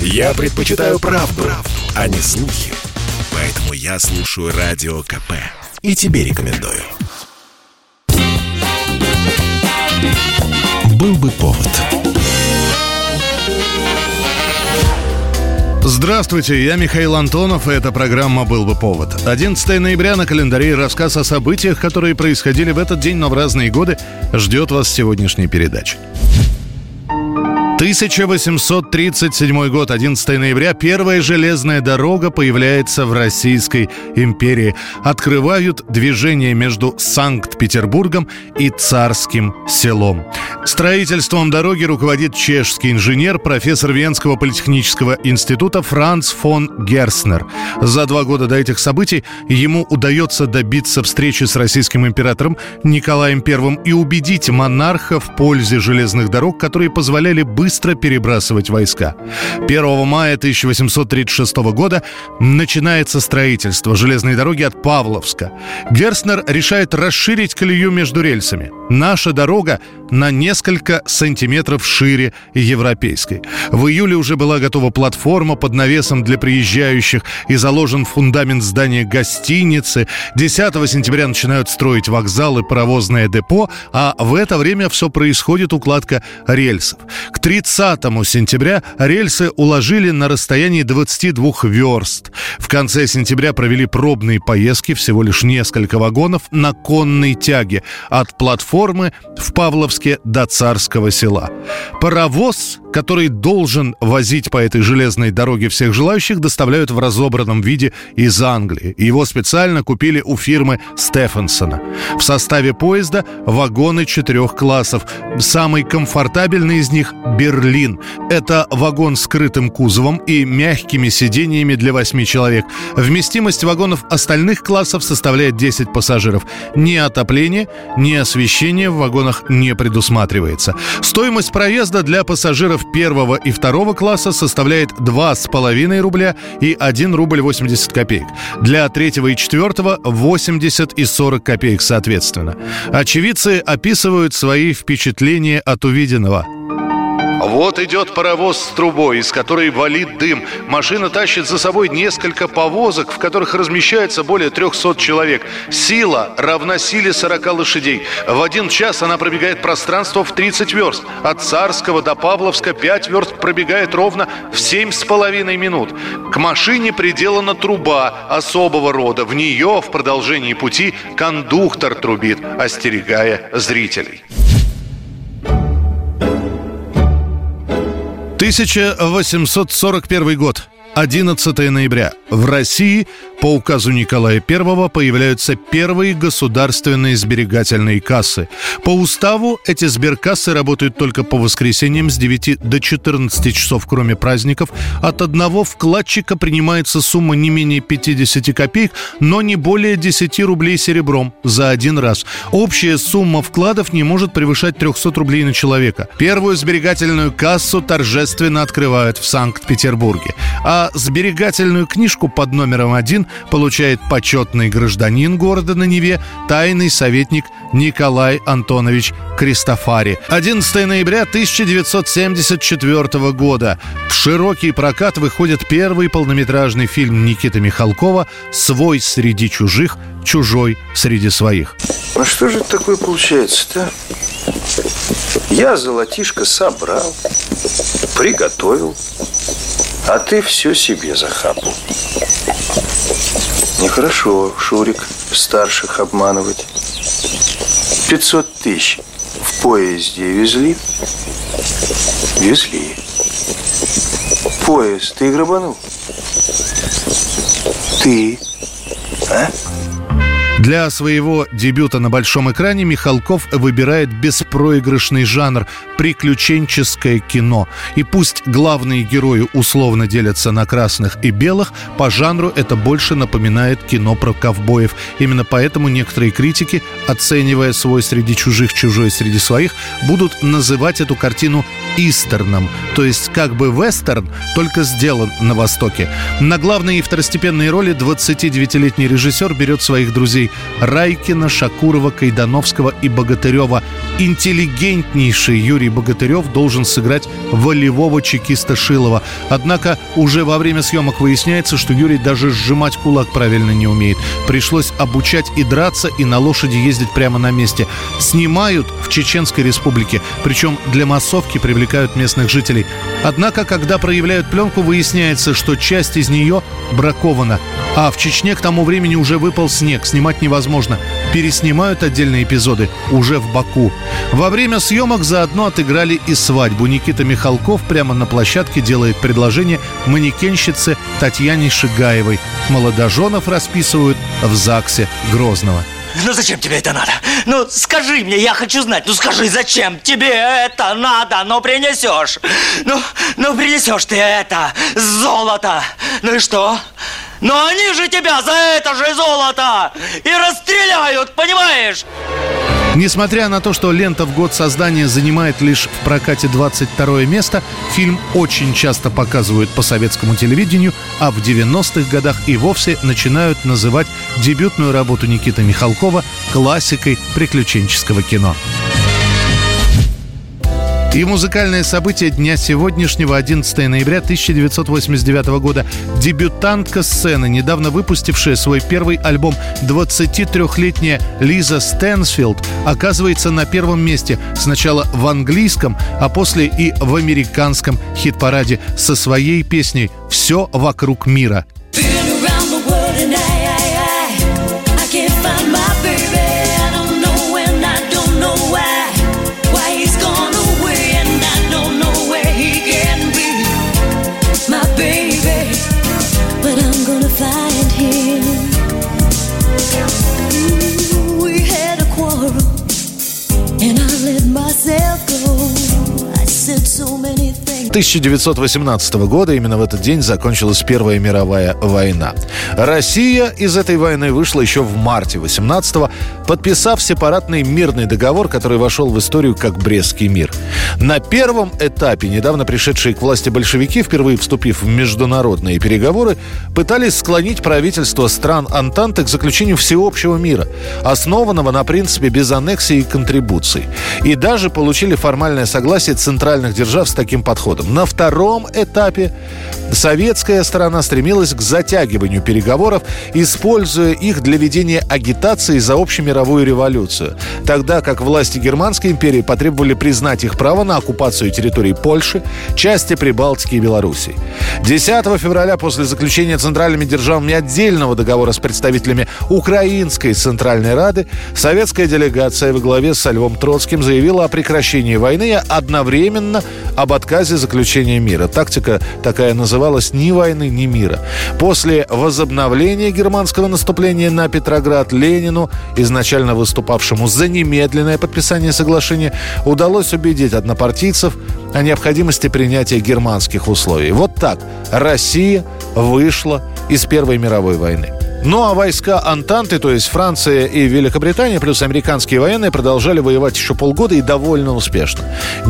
Я предпочитаю правду, правду, а не слухи. Поэтому я слушаю Радио КП. И тебе рекомендую. Был бы повод. Здравствуйте, я Михаил Антонов, и эта программа «Был бы повод». 11 ноября на календаре рассказ о событиях, которые происходили в этот день, но в разные годы, ждет вас сегодняшней передачи. 1837 год, 11 ноября, первая железная дорога появляется в Российской империи. Открывают движение между Санкт-Петербургом и Царским селом. Строительством дороги руководит чешский инженер, профессор Венского политехнического института Франц фон Герснер. За два года до этих событий ему удается добиться встречи с российским императором Николаем I и убедить монарха в пользе железных дорог, которые позволяли быстро быстро перебрасывать войска. 1 мая 1836 года начинается строительство железной дороги от Павловска. Герстнер решает расширить колею между рельсами. Наша дорога на несколько сантиметров шире европейской. В июле уже была готова платформа под навесом для приезжающих и заложен фундамент здания гостиницы. 10 сентября начинают строить вокзалы, паровозное депо, а в это время все происходит укладка рельсов. К 30 сентября рельсы уложили на расстоянии 22 верст. В конце сентября провели пробные поездки, всего лишь несколько вагонов, на конной тяге от платформы в Павловске до Царского села. Паровоз, который должен возить по этой железной дороге всех желающих, доставляют в разобранном виде из Англии. Его специально купили у фирмы Стефансона. В составе поезда вагоны четырех классов. Самый комфортабельный из них – «Берлин». Это вагон с скрытым кузовом и мягкими сидениями для восьми человек. Вместимость вагонов остальных классов составляет 10 пассажиров. Ни отопление, ни освещение в вагонах не предусматривается. Стоимость проезда для пассажиров первого и второго класса составляет 2,5 рубля и 1 рубль 80 копеек. Для третьего и четвертого 80 и 40 копеек соответственно. Очевидцы описывают свои впечатления от увиденного. Вот идет паровоз с трубой, из которой валит дым. Машина тащит за собой несколько повозок, в которых размещается более 300 человек. Сила равна силе 40 лошадей. В один час она пробегает пространство в 30 верст. От Царского до Павловска 5 верст пробегает ровно в 7,5 минут. К машине приделана труба особого рода. В нее в продолжении пути кондуктор трубит, остерегая зрителей. 1841 год. 11 ноября. В России по указу Николая I появляются первые государственные сберегательные кассы. По уставу эти сберкассы работают только по воскресеньям с 9 до 14 часов, кроме праздников. От одного вкладчика принимается сумма не менее 50 копеек, но не более 10 рублей серебром за один раз. Общая сумма вкладов не может превышать 300 рублей на человека. Первую сберегательную кассу торжественно открывают в Санкт-Петербурге. А сберегательную книжку под номером один получает почетный гражданин города на Неве, тайный советник Николай Антонович Кристофари. 11 ноября 1974 года в широкий прокат выходит первый полнометражный фильм Никиты Михалкова «Свой среди чужих, чужой среди своих». А что же это такое получается-то? Я золотишко собрал, приготовил, а ты все себе захапал. Нехорошо, Шурик, старших обманывать. 500 тысяч в поезде везли? Везли. Поезд ты грабанул? Ты, а? Для своего дебюта на большом экране Михалков выбирает беспроигрышный жанр – приключенческое кино. И пусть главные герои условно делятся на красных и белых, по жанру это больше напоминает кино про ковбоев. Именно поэтому некоторые критики, оценивая свой среди чужих, чужой среди своих, будут называть эту картину истерном, то есть как бы вестерн, только сделан на Востоке. На главные и второстепенные роли 29-летний режиссер берет своих друзей Райкина, Шакурова, Кайдановского и Богатырева. Интеллигентнейший Юрий Богатырев должен сыграть волевого чекиста Шилова. Однако уже во время съемок выясняется, что Юрий даже сжимать кулак правильно не умеет. Пришлось обучать и драться, и на лошади ездить прямо на месте. Снимают в Чеченской республике, причем для массовки привлекают местных жителей. Однако, когда проявляют пленку, выясняется, что часть из нее бракована. А в Чечне к тому времени уже выпал снег, снимать невозможно. Переснимают отдельные эпизоды уже в Баку. Во время съемок заодно отыграли и свадьбу. Никита Михалков прямо на площадке делает предложение манекенщице Татьяне Шигаевой. Молодоженов расписывают в ЗАГСе Грозного. Ну зачем тебе это надо? Ну скажи мне, я хочу знать. Ну скажи, зачем тебе это надо? Ну принесешь. Ну, ну принесешь ты это золото. Ну и что? Но они же тебя за это же золото и расстреляют, понимаешь? Несмотря на то, что лента в год создания занимает лишь в прокате 22 место, фильм очень часто показывают по советскому телевидению, а в 90-х годах и вовсе начинают называть дебютную работу Никиты Михалкова классикой приключенческого кино. И музыкальное событие дня сегодняшнего, 11 ноября 1989 года. Дебютантка сцены, недавно выпустившая свой первый альбом 23-летняя Лиза Стэнсфилд, оказывается на первом месте. Сначала в английском, а после и в американском хит-параде со своей песней «Все вокруг мира». and I let myself go. I said so many 1918 года именно в этот день закончилась Первая мировая война. Россия из этой войны вышла еще в марте 18-го, подписав сепаратный мирный договор, который вошел в историю как Брестский мир. На первом этапе недавно пришедшие к власти большевики, впервые вступив в международные переговоры, пытались склонить правительство стран Антанты к заключению всеобщего мира, основанного на принципе без аннексии и контрибуций. И даже получили формальное согласие центральных держав с таким подходом. На втором этапе советская сторона стремилась к затягиванию переговоров, используя их для ведения агитации за общемировую революцию, тогда как власти Германской империи потребовали признать их право на оккупацию территорий Польши, части Прибалтики и Белоруссии. 10 февраля после заключения центральными державами отдельного договора с представителями Украинской Центральной Рады советская делегация во главе с Львом Троцким заявила о прекращении войны одновременно об отказе заключения заключения мира. Тактика такая называлась «ни войны, ни мира». После возобновления германского наступления на Петроград Ленину, изначально выступавшему за немедленное подписание соглашения, удалось убедить однопартийцев о необходимости принятия германских условий. Вот так Россия вышла из Первой мировой войны. Ну а войска Антанты, то есть Франция и Великобритания, плюс американские военные, продолжали воевать еще полгода и довольно успешно.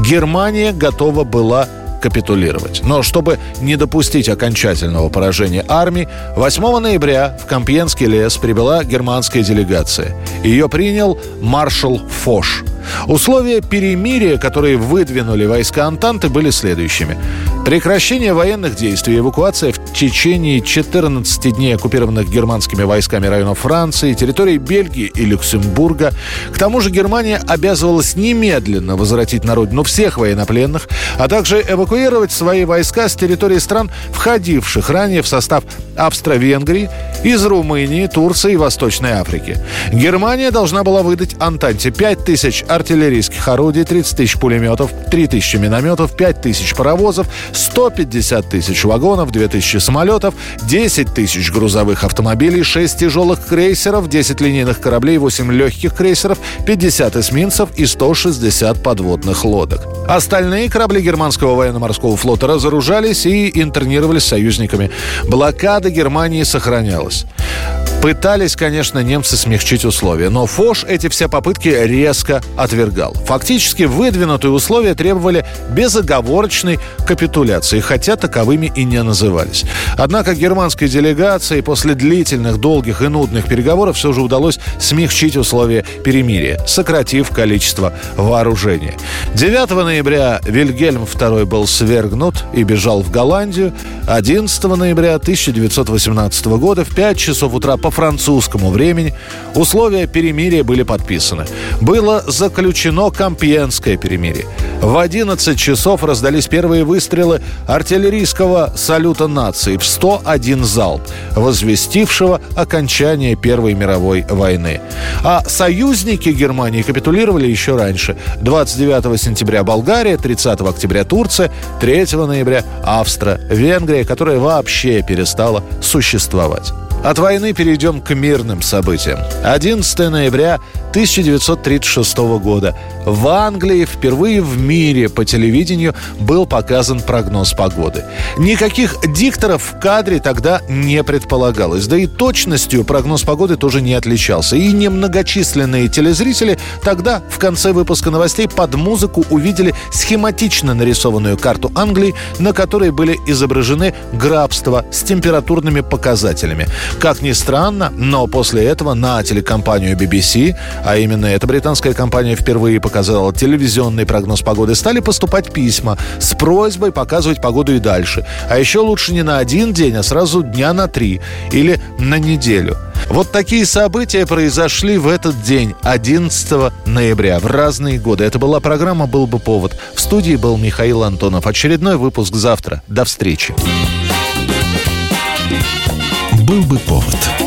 Германия готова была капитулировать. Но чтобы не допустить окончательного поражения армии, 8 ноября в Компьенский лес прибыла германская делегация. Ее принял маршал Фош – Условия перемирия, которые выдвинули войска Антанты, были следующими. Прекращение военных действий, эвакуация в течение 14 дней оккупированных германскими войсками районов Франции, территории Бельгии и Люксембурга. К тому же Германия обязывалась немедленно возвратить на родину всех военнопленных, а также эвакуировать свои войска с территории стран, входивших ранее в состав Австро-Венгрии, из Румынии, Турции и Восточной Африки. Германия должна была выдать Антанте 5 тысяч артиллерийских орудий, 30 тысяч пулеметов, 3 тысячи минометов, 5 тысяч паровозов, 150 тысяч вагонов, 2 тысячи самолетов, 10 тысяч грузовых автомобилей, 6 тяжелых крейсеров, 10 линейных кораблей, 8 легких крейсеров, 50 эсминцев и 160 подводных лодок. Остальные корабли германского военно-морского флота разоружались и интернировались союзниками. Блокада Германии сохранялась. Пытались, конечно, немцы смягчить условия, но Фош эти все попытки резко отвергал. Фактически выдвинутые условия требовали безоговорочной капитуляции, хотя таковыми и не назывались. Однако германской делегации после длительных, долгих и нудных переговоров все же удалось смягчить условия перемирия, сократив количество вооружения. 9 ноября Вильгельм II был свергнут и бежал в Голландию. 11 ноября 1918 года в 5 часов утра по французскому времени условия перемирия были подписаны. Было заключено Компьенское перемирие. В 11 часов раздались первые выстрелы артиллерийского салюта нации в 101 залп, возвестившего окончание Первой мировой войны. А союзники Германии капитулировали еще раньше. 29 сентября Болгария, 30 октября Турция, 3 ноября Австро-Венгрия, которая вообще перестала существовать. От войны перейдем к мирным событиям. 11 ноября 1936 года в Англии впервые в мире по телевидению был показан прогноз погоды. Никаких дикторов в кадре тогда не предполагалось. Да и точностью прогноз погоды тоже не отличался. И немногочисленные телезрители тогда в конце выпуска новостей под музыку увидели схематично нарисованную карту Англии, на которой были изображены графства с температурными показателями. Как ни странно, но после этого на телекомпанию BBC а именно эта британская компания впервые показала телевизионный прогноз погоды, стали поступать письма с просьбой показывать погоду и дальше. А еще лучше не на один день, а сразу дня на три или на неделю. Вот такие события произошли в этот день, 11 ноября, в разные годы. Это была программа «Был бы повод». В студии был Михаил Антонов. Очередной выпуск завтра. До встречи. «Был бы повод»